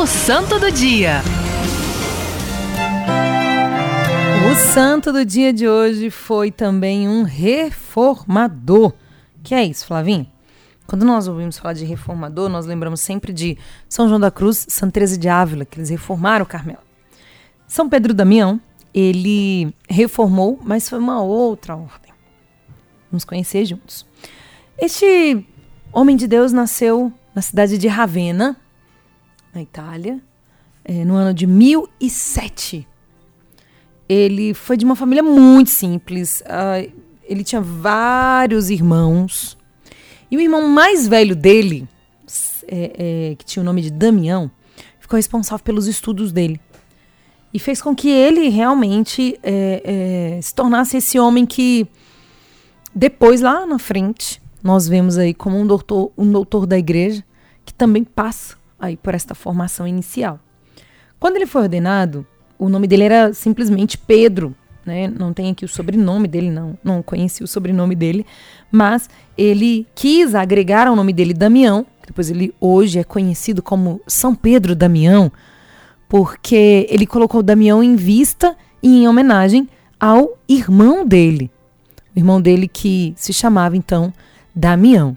O Santo do Dia. O santo do dia de hoje foi também um reformador. Que é isso, Flavinho? Quando nós ouvimos falar de reformador, nós lembramos sempre de São João da Cruz, Santa Teresa de Ávila, que eles reformaram o Carmelo. São Pedro Damião, ele reformou, mas foi uma outra ordem. Vamos conhecer juntos. Este homem de Deus nasceu na cidade de Ravenna, na Itália, é, no ano de 1007. Ele foi de uma família muito simples. Uh, ele tinha vários irmãos. E o irmão mais velho dele, é, é, que tinha o nome de Damião, ficou responsável pelos estudos dele. E fez com que ele realmente é, é, se tornasse esse homem que, depois, lá na frente, nós vemos aí como um doutor, um doutor da igreja, que também passa aí por esta formação inicial. Quando ele foi ordenado, o nome dele era simplesmente Pedro, né? Não tem aqui o sobrenome dele, não, não conheci o sobrenome dele, mas ele quis agregar ao nome dele Damião, depois ele hoje é conhecido como São Pedro Damião, porque ele colocou Damião em vista e em homenagem ao irmão dele. O irmão dele que se chamava então Damião.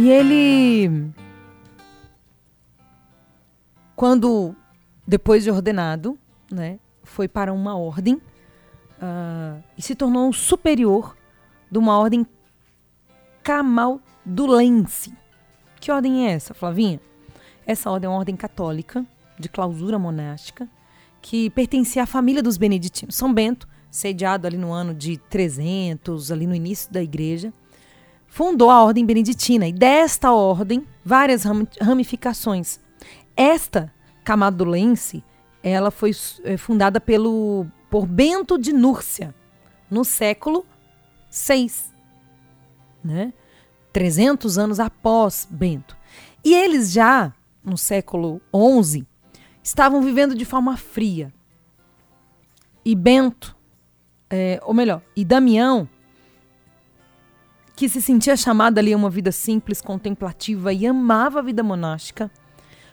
E ele, quando depois de ordenado, né, foi para uma ordem uh, e se tornou superior de uma ordem camaldulense. Que ordem é essa, Flavinha? Essa ordem é uma ordem católica de clausura monástica que pertencia à família dos beneditinos. São Bento, sediado ali no ano de 300, ali no início da igreja, fundou a ordem beneditina e desta ordem várias ramificações. Esta camadulense, ela foi é, fundada pelo por Bento de Núrcia no século VI, né? 300 anos após Bento. E eles já no século XI estavam vivendo de forma fria. E Bento, é, ou melhor, e Damião que se sentia chamada ali a uma vida simples, contemplativa e amava a vida monástica,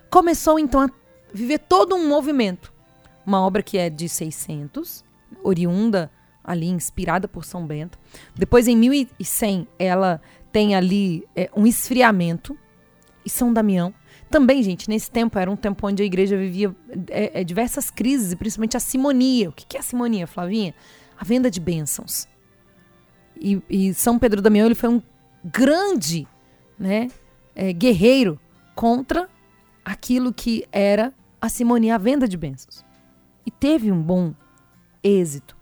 começou então a viver todo um movimento. Uma obra que é de 600, oriunda ali, inspirada por São Bento. Depois, em 1100, ela tem ali é, um esfriamento. E São Damião. Também, gente, nesse tempo era um tempo onde a igreja vivia é, é, diversas crises, principalmente a simonia. O que é a simonia, Flavinha? A venda de bênçãos. E, e São Pedro Damião ele foi um grande né, é, guerreiro contra aquilo que era a simonia, a venda de bênçãos. E teve um bom êxito.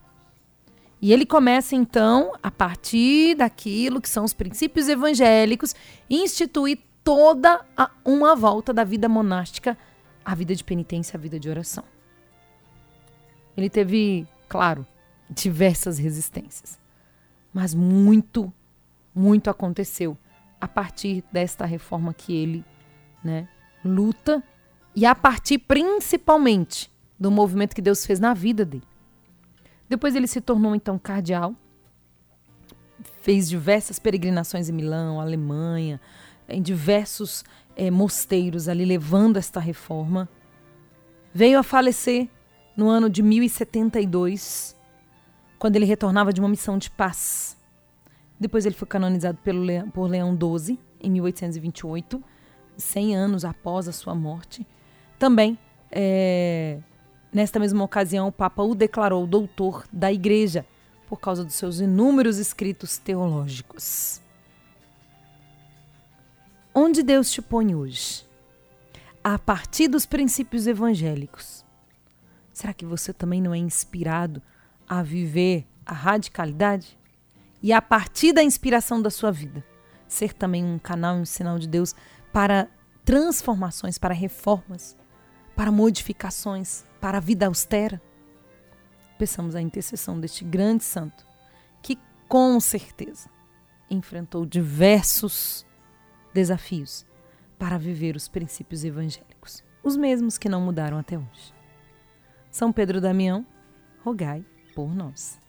E ele começa, então, a partir daquilo que são os princípios evangélicos, instituir toda a, uma volta da vida monástica à vida de penitência, à vida de oração. Ele teve, claro, diversas resistências. Mas muito, muito aconteceu a partir desta reforma que ele né, luta e a partir principalmente do movimento que Deus fez na vida dele. Depois ele se tornou então cardeal, fez diversas peregrinações em Milão, Alemanha, em diversos é, mosteiros ali levando esta reforma. Veio a falecer no ano de 1072 quando ele retornava de uma missão de paz. Depois ele foi canonizado Leão, por Leão XII, em 1828, 100 anos após a sua morte. Também, é, nesta mesma ocasião, o Papa o declarou doutor da Igreja, por causa dos seus inúmeros escritos teológicos. Onde Deus te põe hoje? A partir dos princípios evangélicos. Será que você também não é inspirado a viver a radicalidade e a partir da inspiração da sua vida, ser também um canal e um sinal de Deus para transformações, para reformas, para modificações, para a vida austera. Peçamos a intercessão deste grande santo que com certeza enfrentou diversos desafios para viver os princípios evangélicos. os mesmos que não mudaram até hoje. São Pedro Damião, rogai por nós.